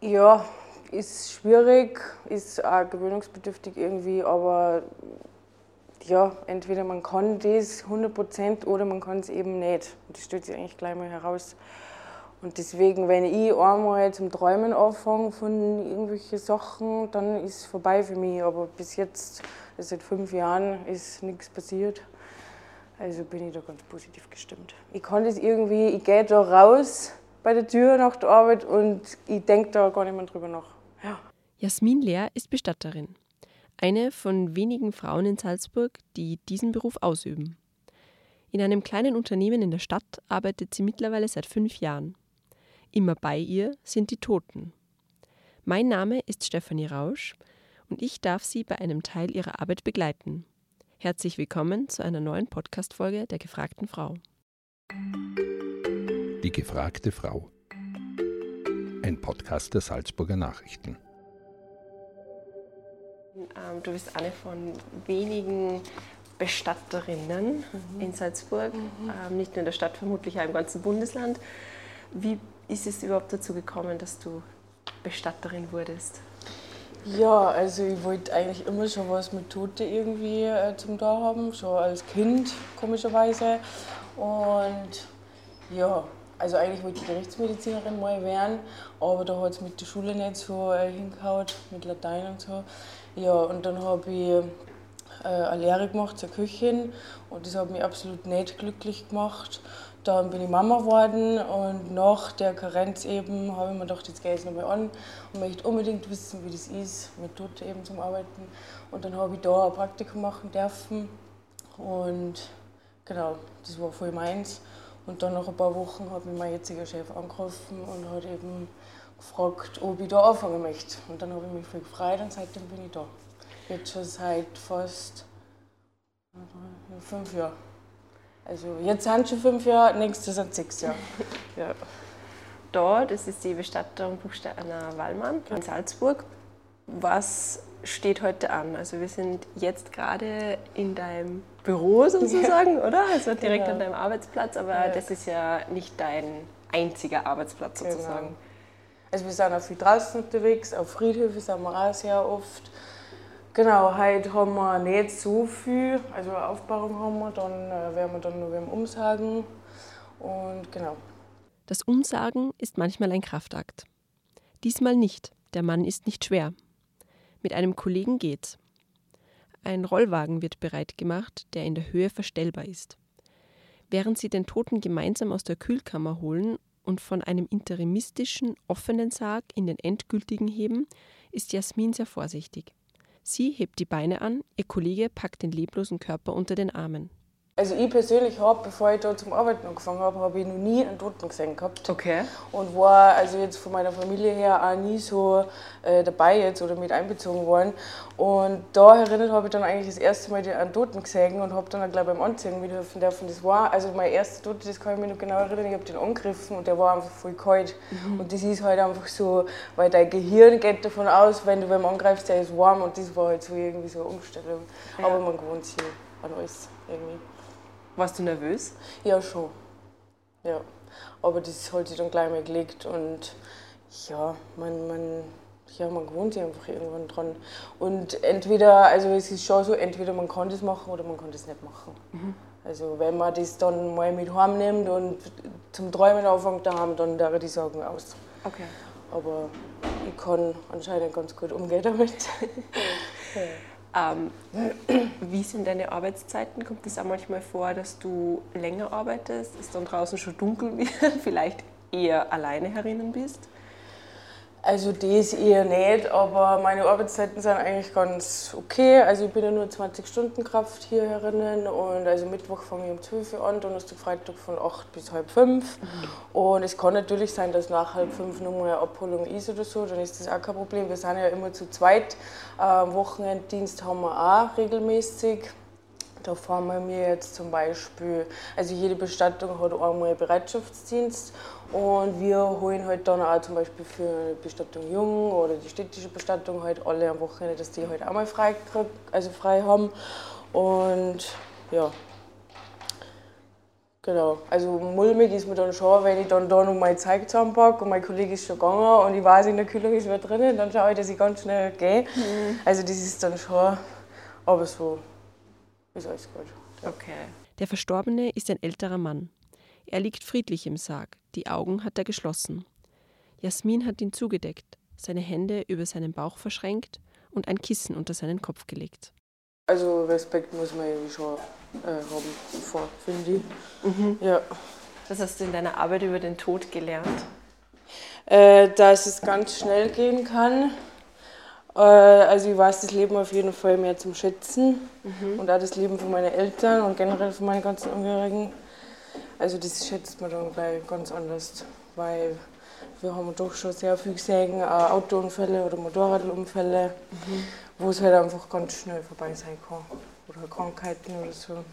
Ja, ist schwierig, ist auch gewöhnungsbedürftig irgendwie, aber ja, entweder man kann das 100% oder man kann es eben nicht. Und das stellt sich eigentlich gleich mal heraus. Und deswegen, wenn ich einmal zum Träumen anfange von irgendwelchen Sachen, dann ist es vorbei für mich. Aber bis jetzt, seit fünf Jahren, ist nichts passiert. Also bin ich da ganz positiv gestimmt. Ich kann das irgendwie, ich gehe da raus bei der Tür nach der Arbeit und ich denke da gar nicht mehr drüber nach. Ja. Jasmin Lehr ist Bestatterin. Eine von wenigen Frauen in Salzburg, die diesen Beruf ausüben. In einem kleinen Unternehmen in der Stadt arbeitet sie mittlerweile seit fünf Jahren. Immer bei ihr sind die Toten. Mein Name ist Stefanie Rausch und ich darf Sie bei einem Teil ihrer Arbeit begleiten. Herzlich willkommen zu einer neuen Podcast-Folge der gefragten Frau. Die gefragte Frau. Ein Podcast der Salzburger Nachrichten. Ähm, du bist eine von wenigen Bestatterinnen mhm. in Salzburg, mhm. ähm, nicht nur in der Stadt, vermutlich auch im ganzen Bundesland. Wie ist es überhaupt dazu gekommen, dass du Bestatterin wurdest? Ja, also ich wollte eigentlich immer schon was mit Tote irgendwie äh, zum da haben, schon als Kind komischerweise. Und ja, also eigentlich wollte ich Gerichtsmedizinerin mal werden, aber da hat es mit der Schule nicht so äh, hingehauen, mit Latein und so. Ja, und dann habe ich äh, eine Lehre gemacht zur Köchin und das hat mich absolut nicht glücklich gemacht. Dann bin ich Mama geworden und nach der Karenz eben habe ich mir gedacht, jetzt gehe ich nochmal an und möchte unbedingt wissen, wie das ist, mit Toten eben zum Arbeiten. Und dann habe ich da ein Praktikum machen dürfen und genau, das war voll meins. Und dann nach ein paar Wochen hat mich mein jetziger Chef angerufen und hat eben gefragt, ob ich da anfangen möchte. Und dann habe ich mich voll gefreut und seitdem bin ich da. Jetzt schon seit fast fünf Jahren. Also jetzt sind schon fünf Jahre, nächstes sind sechs Jahre. ja. Da, das ist die Bestattung Buchsteiner Wallmann in Salzburg. Was steht heute an? Also wir sind jetzt gerade in deinem Büro sozusagen, ja. oder? Also direkt genau. an deinem Arbeitsplatz, aber ja. das ist ja nicht dein einziger Arbeitsplatz genau. sozusagen. Genau. Also wir sind auch viel draußen unterwegs, auf Friedhöfen sind wir auch sehr oft. Genau, heute haben wir nicht so viel, also eine Aufbauung haben wir, dann äh, werden wir dann nur umsagen und genau. Das Umsagen ist manchmal ein Kraftakt. Diesmal nicht, der Mann ist nicht schwer. Mit einem Kollegen geht's. Ein Rollwagen wird bereit gemacht, der in der Höhe verstellbar ist. Während sie den Toten gemeinsam aus der Kühlkammer holen und von einem interimistischen, offenen Sarg in den endgültigen heben, ist Jasmin sehr vorsichtig. Sie hebt die Beine an, ihr Kollege packt den leblosen Körper unter den Armen. Also ich persönlich habe, bevor ich da zum Arbeiten angefangen habe, habe ich noch nie einen Toten gesehen gehabt. Okay. Und war also jetzt von meiner Familie her auch nie so äh, dabei jetzt oder mit einbezogen worden. Und da erinnert habe ich dann eigentlich das erste Mal einen Toten gesehen und habe dann auch gleich beim Anziehen mithelfen dürfen. Das war, also mein erster Tote, das kann ich mich noch genau erinnern, ich habe den angegriffen und der war einfach voll kalt. Mhm. Und das ist halt einfach so, weil dein Gehirn geht davon aus, wenn du beim angreifst, der ist warm und das war halt so irgendwie so eine Umstellung. Ja. Aber man gewohnt sich an alles irgendwie. Warst du nervös? Ja, schon. Ja. Aber das hat sich dann gleich mal gelegt und ja, man, man, ja, man gewohnt sich einfach irgendwann dran. Und entweder, also es ist schon so, entweder man kann das machen oder man kann das nicht machen. Mhm. Also wenn man das dann mal mit heim nimmt und zum Träumen anfängt daheim, dann wäre die Sorgen aus. Okay. Aber ich kann anscheinend ganz gut umgehen damit. ja. Ähm, wie sind deine Arbeitszeiten? Kommt es auch manchmal vor, dass du länger arbeitest, es dann draußen schon dunkel wird, vielleicht eher alleine herinnen bist? Also das eher nicht, aber meine Arbeitszeiten sind eigentlich ganz okay. Also ich bin ja nur 20 Stunden Kraft hier herinnen und also Mittwoch fange ich um 12 Uhr an, Donnerstag, Freitag von 8 bis halb 5. Mhm. Und es kann natürlich sein, dass nach halb 5 nochmal eine Abholung ist oder so, dann ist das auch kein Problem. Wir sind ja immer zu zweit. Am Wochenenddienst haben wir auch regelmäßig. Da fahren wir mir jetzt zum Beispiel, also jede Bestattung hat einmal Bereitschaftsdienst und wir holen halt dann auch zum Beispiel für Bestattung Jung oder die städtische Bestattung halt alle am Wochenende, dass die halt auch mal frei, also frei haben. Und ja, Genau. Also mulmig ist mir dann schon, wenn ich dann da noch mein Zeug zusammenpacke und mein Kollege ist schon gegangen und ich weiß, in der Kühlung ist wer drinnen, dann schaue ich, dass ich ganz schnell gehe. Mhm. Also das ist dann schon, aber so ist alles gut. Okay. Der Verstorbene ist ein älterer Mann. Er liegt friedlich im Sarg, die Augen hat er geschlossen. Jasmin hat ihn zugedeckt, seine Hände über seinen Bauch verschränkt und ein Kissen unter seinen Kopf gelegt. Also Respekt muss man irgendwie schon äh, haben vor, finde ich. Mhm. Ja. Was hast du in deiner Arbeit über den Tod gelernt? Äh, dass es ganz schnell gehen kann. Äh, also ich weiß das Leben auf jeden Fall mehr zum Schätzen mhm. und auch das Leben von meinen Eltern und generell von meinen ganzen Angehörigen. Also das schätzt man dann gleich ganz anders, weil wir haben doch schon sehr viel gesehen, auch Autounfälle oder Motorradunfälle, mhm. wo es halt einfach ganz schnell vorbei sein kann. Oder Krankheiten oder so.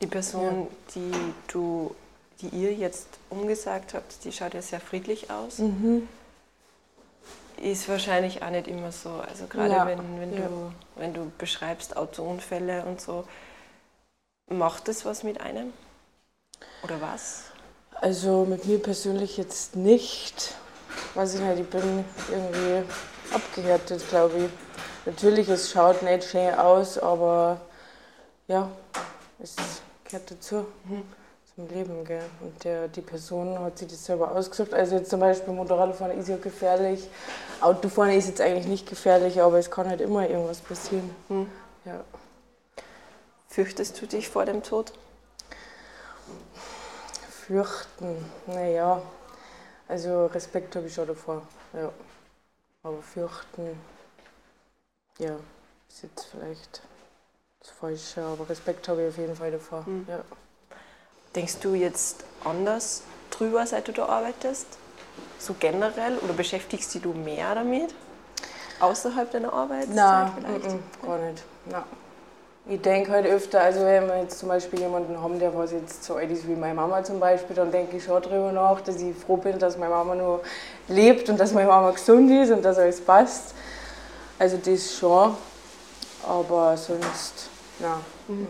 Die Person, ja. die du, die ihr jetzt umgesagt habt, die schaut ja sehr friedlich aus. Mhm. Ist wahrscheinlich auch nicht immer so. Also gerade ja. wenn, wenn, ja. du, wenn du beschreibst Autounfälle und so, macht das was mit einem? Oder was? Also mit mir persönlich jetzt nicht. Weiß ich nicht, ich bin irgendwie abgehärtet, glaube ich. Natürlich, es schaut nicht schön aus, aber ja, es gehört dazu. Mhm. Zum Leben, gell. Und der, die Person hat sich das selber ausgesucht. Also jetzt zum Beispiel Motorradfahren ist ja gefährlich. Autofahren ist jetzt eigentlich nicht gefährlich, aber es kann halt immer irgendwas passieren. Mhm. Ja. Fürchtest du dich vor dem Tod? Fürchten, naja, also Respekt habe ich schon davor, ja. Aber fürchten, ja, ist jetzt vielleicht das Falsche, aber Respekt habe ich auf jeden Fall davor, mhm. ja. Denkst du jetzt anders drüber, seit du da arbeitest? So generell? Oder beschäftigst du dich mehr damit? Außerhalb deiner Arbeitszeit Nein, vielleicht? N -n, gar nicht. Nein. Ich denke halt öfter, also wenn wir jetzt zum Beispiel jemanden haben, der was jetzt so alt ist wie meine Mama zum Beispiel, dann denke ich schon darüber nach, dass ich froh bin, dass meine Mama nur lebt und dass meine Mama gesund ist und dass alles passt. Also das schon, aber sonst, nein. Mhm.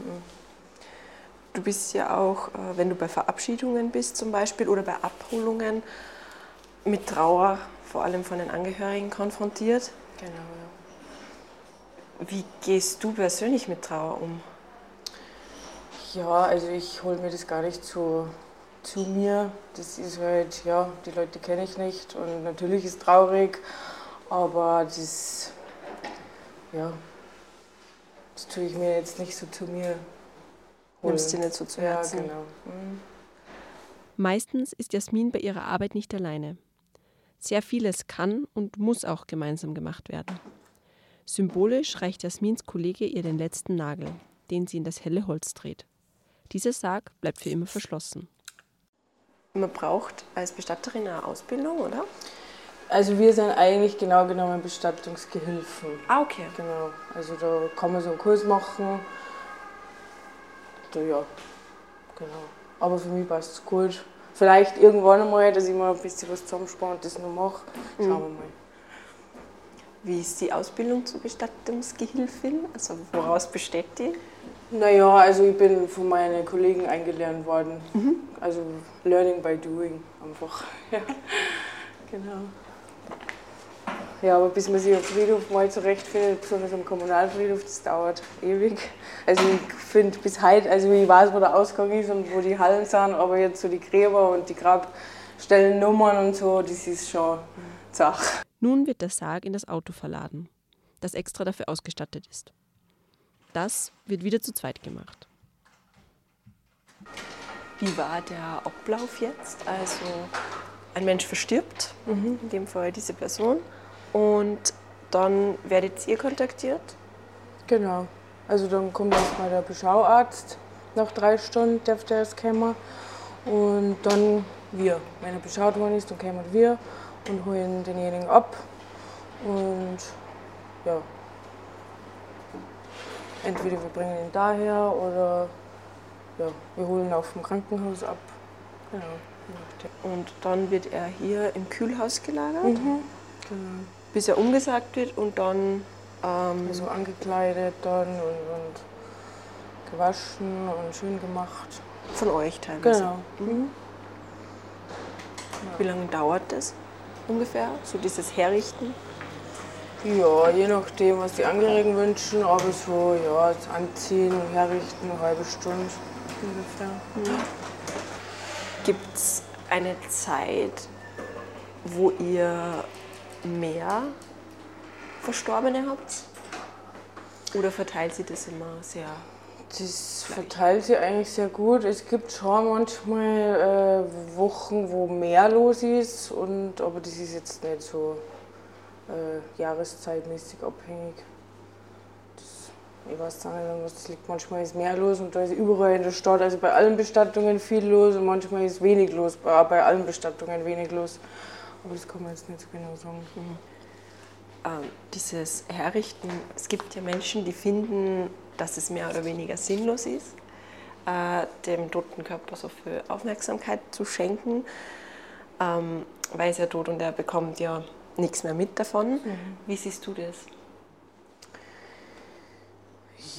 Du bist ja auch, äh, wenn du bei Verabschiedungen bist zum Beispiel oder bei Abholungen, mit Trauer, vor allem von den Angehörigen, konfrontiert. Genau, ja. Wie gehst du persönlich mit Trauer um? Ja, also ich hole mir das gar nicht so zu mir. Das ist halt, ja, die Leute kenne ich nicht und natürlich ist es traurig, aber das, ja, das tue ich mir jetzt nicht so zu mir. Holen. Nimmst du nicht so zu Herzen? Ja, genau. Mhm. Meistens ist Jasmin bei ihrer Arbeit nicht alleine. Sehr vieles kann und muss auch gemeinsam gemacht werden. Symbolisch reicht Jasmins Kollege ihr den letzten Nagel, den sie in das helle Holz dreht. Dieser Sarg bleibt für immer verschlossen. Man braucht als Bestatterin eine Ausbildung, oder? Also wir sind eigentlich genau genommen Bestattungsgehilfen. Ah, okay. Genau. Also da kann man so einen Kurs machen. Da, ja, genau. Aber für mich passt es gut. Vielleicht irgendwann einmal, dass ich mal ein bisschen was zusammenspare und das noch mache. Schauen wir mal. Wie ist die Ausbildung zur Bestattungsgehilfin? Also woraus besteht die? Naja, also ich bin von meinen Kollegen eingelernt worden. Mhm. Also Learning by Doing einfach. Ja, genau. Ja, aber bis man sich am Friedhof mal zurechtfindet, besonders am Kommunalfriedhof, das dauert ewig. Also ich finde bis heute, also ich weiß, wo der Ausgang ist und wo die Hallen sind, aber jetzt so die Gräber und die Grabstellennummern und so, das ist schon Sache. Nun wird der Sarg in das Auto verladen, das extra dafür ausgestattet ist. Das wird wieder zu zweit gemacht. Wie war der Ablauf jetzt? Also ein Mensch verstirbt, mhm. in dem Fall diese Person, und dann werdet ihr kontaktiert? Genau. Also dann kommt erstmal der Beschauarzt, nach drei Stunden darf der erst kommen. Und dann wir. Wenn er beschaut worden ist, dann kommen wir und holen denjenigen ab. Und ja, entweder wir bringen ihn daher oder ja, wir holen ihn auch vom Krankenhaus ab. Genau. Und dann wird er hier im Kühlhaus gelagert, mhm. genau. bis er umgesagt wird und dann. Ähm, also angekleidet dann und, und gewaschen und schön gemacht. Von euch teilweise? Genau. Mhm. Wie lange dauert das ungefähr, so dieses Herrichten? Ja, je nachdem, was die Angehörigen wünschen, aber so, ja, das Anziehen und Herrichten, eine halbe Stunde ungefähr. Gibt es eine Zeit, wo ihr mehr Verstorbene habt? Oder verteilt sie das immer sehr? Das verteilt sich eigentlich sehr gut. Es gibt schon manchmal äh, Wochen, wo mehr los ist, und, aber das ist jetzt nicht so äh, jahreszeitmäßig abhängig. Das, ich weiß nicht, was liegt. Manchmal ist mehr los und da ist überall in der Stadt, also bei allen Bestattungen viel los und manchmal ist wenig los, bei, bei allen Bestattungen wenig los. Aber das kann man jetzt nicht so genau sagen. Ähm, dieses Herrichten, es gibt ja Menschen, die finden, dass es mehr oder weniger sinnlos ist, äh, dem toten Körper so viel Aufmerksamkeit zu schenken, ähm, weil er ja tot und er bekommt ja nichts mehr mit davon. Wie siehst du das?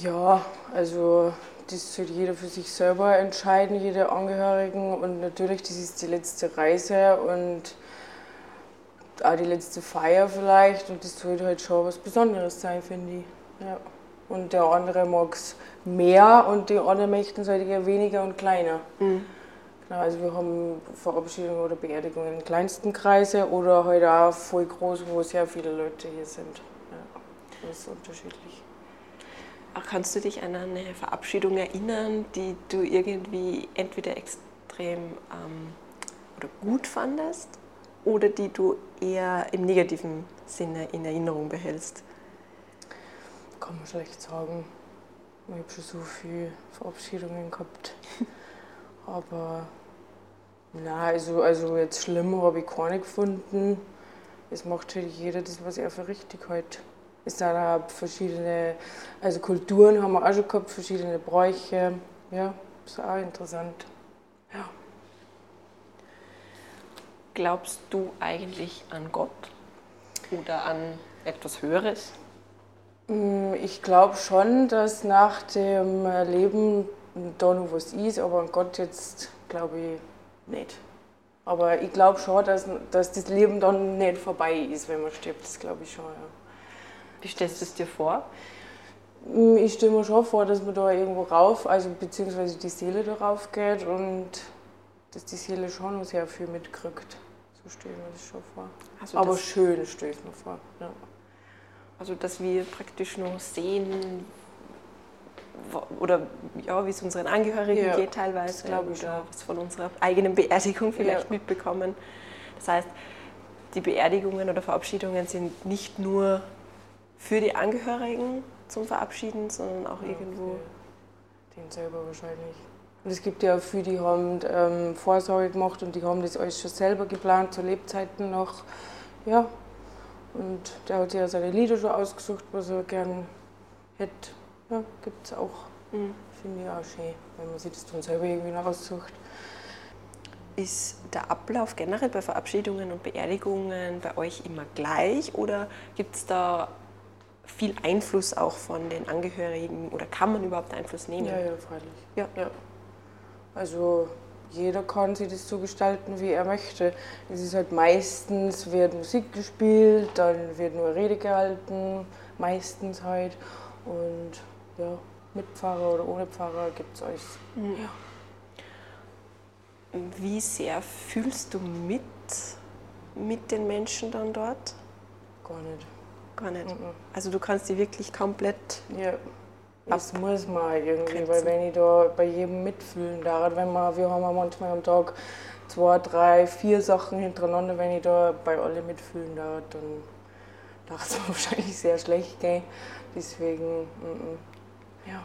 Ja, also das soll jeder für sich selber entscheiden, jeder Angehörigen. Und natürlich, das ist die letzte Reise und auch die letzte Feier vielleicht. Und das sollte halt schon was Besonderes sein, finde ich. Ja. Und der andere mag es mehr und die anderen möchten es halt eher weniger und kleiner. Genau, also wir haben Verabschiedungen oder Beerdigungen in kleinsten Kreise oder halt auch voll groß, wo sehr viele Leute hier sind. Ja, das ist unterschiedlich. Ach, Kannst du dich an eine Verabschiedung erinnern, die du irgendwie entweder extrem ähm, oder gut fandest oder die du eher im negativen Sinne in Erinnerung behältst? Kann man schlecht sagen. Ich habe schon so viele Verabschiedungen gehabt. Aber na, also, also jetzt schlimm habe ich keine gefunden. Es macht halt jeder das, was er für richtig hält. Es sind auch verschiedene, also Kulturen haben wir auch schon gehabt, verschiedene Bräuche. Ja, ist auch interessant. Ja. Glaubst du eigentlich an Gott oder an etwas Höheres? Mm, Ich glaube schon, dass nach dem Leben da noch was ist, aber an Gott jetzt glaube ich nicht. Aber ich glaube schon, dass, dass das Leben dann nicht vorbei ist, wenn man stirbt. Das glaube ich schon, ja. Wie stellst du es dir vor? Mm, Ich stelle mir schon vor, dass man da irgendwo rauf, also beziehungsweise die Seele da rauf geht und dass die Seele schon noch sehr viel mitkriegt. So stelle ich mir das schon vor. Also Aber das- schön stelle ich mir vor. Ja. Also, dass wir praktisch nur sehen, oder ja, wie es unseren Angehörigen Ja, geht teilweise, glaube ich oder was von unserer eigenen Beerdigung vielleicht Ja. mitbekommen. Das heißt, die Beerdigungen oder Verabschiedungen sind nicht nur für die Angehörigen zum Verabschieden, sondern auch irgendwo. für Den selber wahrscheinlich. Und es gibt ja auch viele, die haben ähm, Vorsorge gemacht und die haben das alles schon selber geplant, zu Lebzeiten noch. Ja. Und der hat ja seine Lieder schon ausgesucht, was er gern hätte. Ja, gibt es auch. Mhm. Finde ich auch schön, wenn man sich das dann selber irgendwie noch aussucht. Ist der Ablauf generell bei Verabschiedungen und Beerdigungen bei euch immer gleich oder gibt es da viel Einfluss auch von den Angehörigen oder kann man überhaupt Einfluss nehmen? Ja, ja, freilich. Ja. ja. Also jeder kann sich das so gestalten, wie er möchte. Es ist halt meistens wird Musik gespielt, dann wird nur Rede gehalten, meistens halt. Und ja, mit Pfarrer oder ohne Pfarrer gibt es alles. Ja. Wie sehr fühlst du mit mit den Menschen dann dort? Gar nicht. Gar nicht. Mhm. Also du kannst die wirklich komplett. Ja. Das muss man irgendwie, Grenzen. weil wenn ich da bei jedem mitfühlen darf, wenn man, wir haben manchmal am Tag zwei, drei, vier Sachen hintereinander, wenn ich da bei alle mitfühlen darf, dann darf es mir wahrscheinlich sehr schlecht gehen. Deswegen, mhm. ja.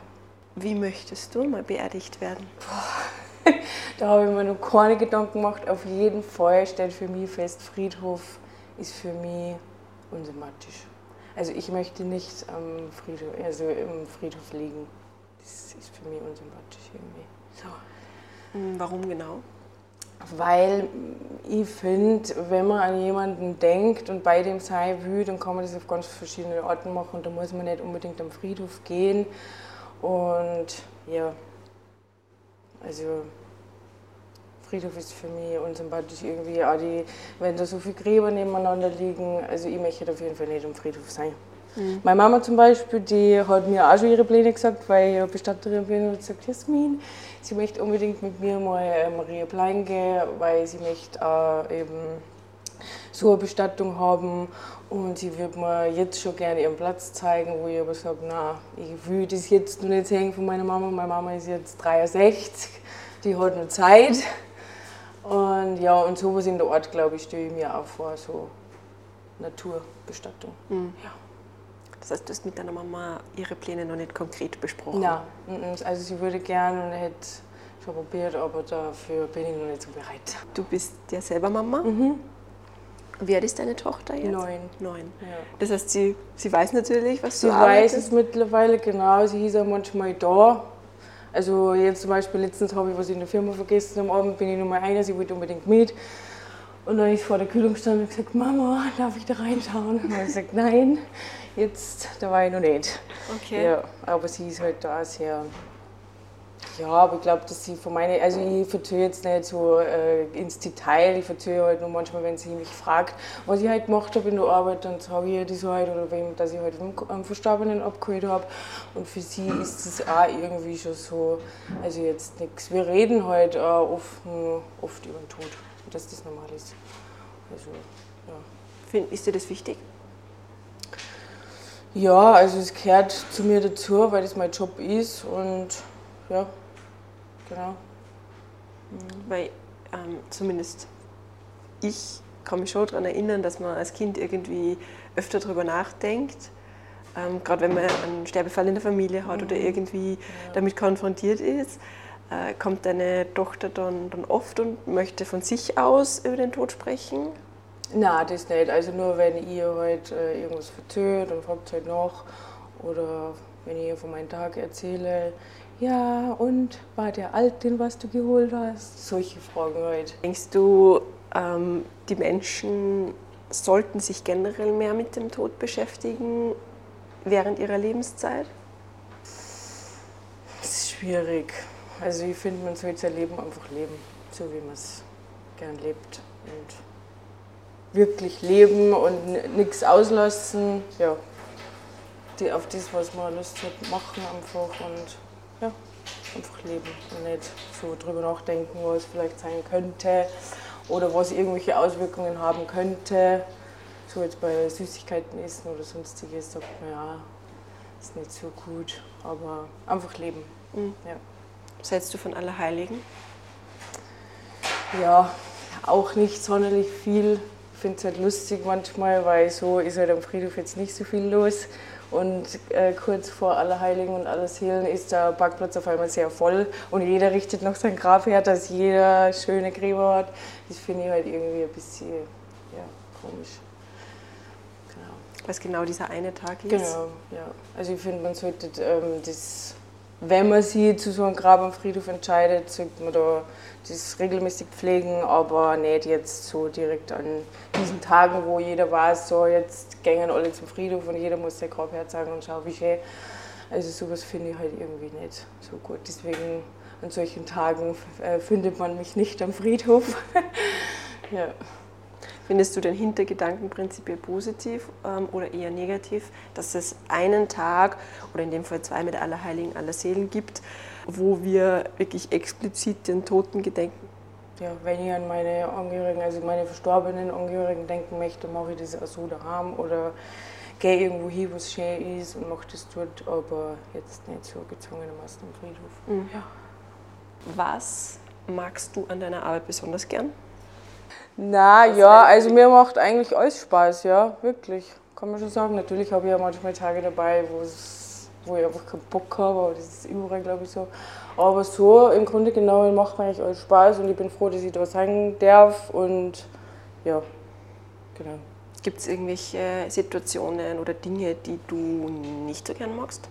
Wie möchtest du mal beerdigt werden? Da habe ich mir noch keine Gedanken gemacht. Auf jeden Fall steht für mich fest, Friedhof ist für mich unsympathisch. Also ich möchte nicht am Friedhof, also im Friedhof liegen. Das ist für mich unsympathisch irgendwie. So. Hm, Warum genau? Weil ich finde, wenn man an jemanden denkt und bei dem sein will, dann kann man das auf ganz verschiedene Arten machen. Da muss man nicht unbedingt am Friedhof gehen. Und ja, Also Friedhof ist für mich unsympathisch irgendwie, auch die, wenn da so viele Gräber nebeneinander liegen. Also ich möchte auf jeden Fall nicht im Friedhof sein. Mhm. Meine Mama zum Beispiel, die hat mir auch schon ihre Pläne gesagt, weil ich Bestatterin bin und sagt, Jasmin, sie möchte unbedingt mit mir mal äh, Maria Plein gehen, weil sie möchte auch eben so eine Bestattung haben und sie würde mir jetzt schon gerne ihren Platz zeigen, wo ich aber sage, na, ich will das jetzt noch nicht sehen von meiner Mama. Meine Mama ist jetzt 63, die hat noch Zeit. Und ja, und sowas in der Art, glaube ich, stelle ich mir auch vor, so Naturbestattung. Mhm. Ja. Das heißt, du hast mit deiner Mama ihre Pläne noch nicht konkret besprochen? Nein, also sie würde gerne und hätte schon probiert, aber dafür bin ich noch nicht so bereit. Du bist ja selber Mama? Mhm. Wie alt ist deine Tochter jetzt? Neun. Neun. Ja. Das heißt, sie, sie weiß natürlich, was sie du Sie weiß es mittlerweile, genau. Sie ist auch manchmal da. Also jetzt zum Beispiel letztens habe ich was in der Firma vergessen, am Abend bin ich Nummer einer, sie wollte unbedingt mit. Und dann ist vor der Kühlung gestanden und gesagt, Mama, darf ich da reinschauen? Und ich gesagt, nein, jetzt, da war ich noch nicht. Okay. Ja, aber sie ist halt da sehr ja, aber ich glaube, dass sie von meine, also ich verzöge jetzt nicht so äh, ins Detail, ich verzöge halt nur manchmal, wenn sie mich fragt, was ich halt gemacht habe in der Arbeit, dann sage ich ihr das halt oder wem, dass ich halt einen Verstorbenen abgeholt habe. Und für sie ist das auch irgendwie schon so, also jetzt nichts. Wir reden halt äh, oft, oft über den Tod, dass das normal ist. Also, ja. Ist dir das wichtig? Ja, also es gehört zu mir dazu, weil das mein Job ist und ja, genau. Mhm. Weil ähm, zumindest ich kann mich schon daran erinnern, dass man als Kind irgendwie öfter darüber nachdenkt. Ähm, Gerade wenn man einen Sterbefall in der Familie hat mhm. oder irgendwie ja. damit konfrontiert ist, äh, kommt deine Tochter dann, dann oft und möchte von sich aus über den Tod sprechen? Nein, das nicht. Also nur wenn ihr halt äh, irgendwas verzögert und fragt halt nach oder wenn ich ihr von meinem Tag erzähle, ja, und war der alt, den was du geholt hast? Solche Fragen halt. Denkst du, ähm, die Menschen sollten sich generell mehr mit dem Tod beschäftigen während ihrer Lebenszeit? Das ist schwierig. Also ich finde, man sollte sein Leben einfach leben, so wie man es gern lebt. Und wirklich leben und nichts auslassen. Ja, die, auf das, was man Lust hat, machen einfach und einfach leben und nicht so drüber nachdenken, was vielleicht sein könnte oder was irgendwelche Auswirkungen haben könnte. So jetzt bei Süßigkeiten essen oder sonstiges sagt man ja, ist nicht so gut, aber einfach leben. Mhm. Ja. Was hältst du von Allerheiligen? Ja, auch nicht sonderlich viel. Ich finde es halt lustig manchmal, weil so ist halt am Friedhof jetzt nicht so viel los. Und äh, kurz vor Allerheiligen und Allerseelen ist der Parkplatz auf einmal sehr voll und jeder richtet noch sein Grab her, dass jeder schöne Gräber hat. Das finde ich halt irgendwie ein bisschen ja, komisch. Genau. Was genau dieser eine Tag ist? Genau, ja. Also ich finde, man sollte ähm, das, wenn man sich zu so einem Grab am Friedhof entscheidet, sollte man da das regelmäßig pflegen, aber nicht jetzt so direkt an diesen Tagen, wo jeder weiß, so jetzt gehen alle zum Friedhof und jeder muss sein Grab herzeigen und schauen, wie schön. Also sowas finde ich halt irgendwie nicht so gut. Deswegen an solchen Tagen äh, findet man mich nicht am Friedhof. ja. Findest du den Hintergedanken prinzipiell positiv ähm, oder eher negativ, dass es einen Tag oder in dem Fall zwei mit Allerheiligen, Allerseelen gibt, wo wir wirklich explizit den Toten gedenken? Ja, wenn ich an meine Angehörigen, also meine verstorbenen Angehörigen denken möchte, mache ich das auch so daheim oder gehe irgendwo hin, wo es schön ist und mache das dort, aber jetzt nicht so gezwungenermaßen am Friedhof. Mhm. Ja. Was magst du an deiner Arbeit besonders gern? Na ja, also mir macht eigentlich alles Spaß, ja, wirklich. Kann man schon sagen. Natürlich habe ich ja manchmal Tage dabei, wo ich einfach keinen Bock habe, aber das ist überall, glaube ich, so. Aber so im Grunde genommen macht mir eigentlich alles Spaß und ich bin froh, dass ich da sein darf und ja, genau. Gibt es irgendwelche Situationen oder Dinge, die du nicht so gern magst?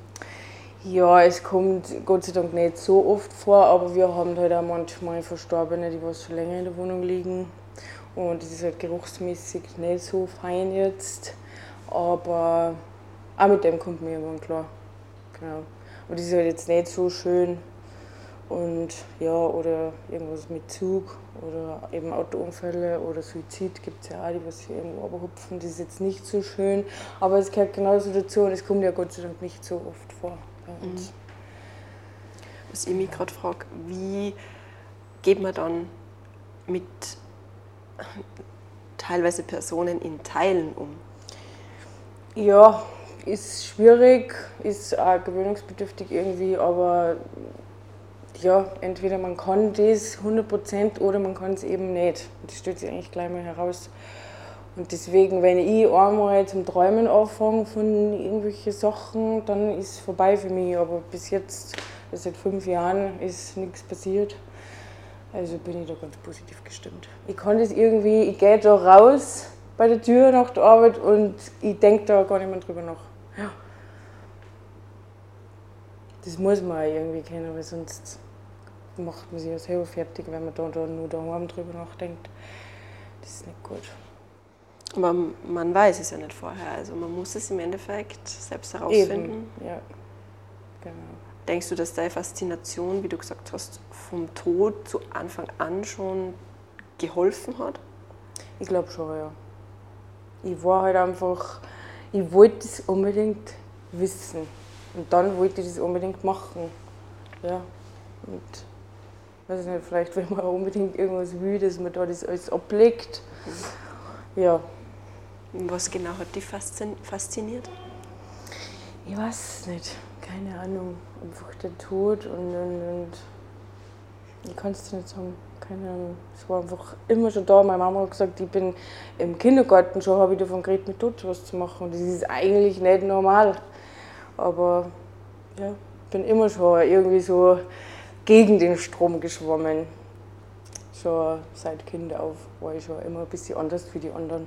Ja, es kommt Gott sei Dank nicht so oft vor, aber wir haben halt auch manchmal Verstorbene, die was schon länger in der Wohnung liegen und es ist halt geruchsmäßig nicht so fein jetzt. Aber auch mit dem kommt mir irgendwann klar. Genau. Aber das ist halt jetzt nicht so schön. Und ja, oder irgendwas mit Zug oder eben Autounfälle oder Suizid gibt es ja auch, die was hier irgendwo überhupfen. Das ist jetzt nicht so schön, aber es gehört genauso dazu und es kommt ja Gott sei Dank nicht so oft vor bei. Mhm. Was ich mich gerade frage, wie geht man dann mit teilweise Personen in Teilen um? Ja, ist schwierig, ist auch gewöhnungsbedürftig irgendwie, aber ja, entweder man kann das 100% oder man kann es eben nicht. Das stellt sich eigentlich gleich mal heraus. Und deswegen, wenn ich einmal zum Träumen anfange von irgendwelchen Sachen, dann ist es vorbei für mich. Aber bis jetzt, seit fünf Jahren, ist nichts passiert. Also bin ich da ganz positiv gestimmt. Ich kann das irgendwie, ich gehe da raus bei der Tür nach der Arbeit und ich denke da gar nicht mehr drüber nach. Ja. Das muss man auch irgendwie kennen, weil sonst macht man sich ja selber fertig, wenn man da, da nur daheim drüber nachdenkt. Das ist nicht gut. Aber man weiß es ja nicht vorher, also man muss es im Endeffekt selbst herausfinden. Eben. Ja, genau. Denkst du, dass deine Faszination, wie du gesagt hast, vom Tod zu Anfang an schon geholfen hat? Ich glaube schon, ja. Ich war halt einfach, ich wollte es unbedingt wissen. Und dann wollte ich das unbedingt machen. Ja. Und weiß nicht, vielleicht wenn man unbedingt irgendwas will, dass man da das alles ablegt. Ja. Was genau hat dich fasziniert? Ich weiß es nicht. Keine Ahnung. Einfach der Tod und, und, und ich kann es nicht sagen. Keine Ahnung. Es war einfach immer schon da. Meine Mama hat gesagt, ich bin im Kindergarten schon, habe ich davon geredet, mit Tod was zu machen. Das ist eigentlich nicht normal. Aber ja, ich bin immer schon irgendwie so gegen den Strom geschwommen. Schon seit Kind auf war ich schon immer ein bisschen anders wie die anderen.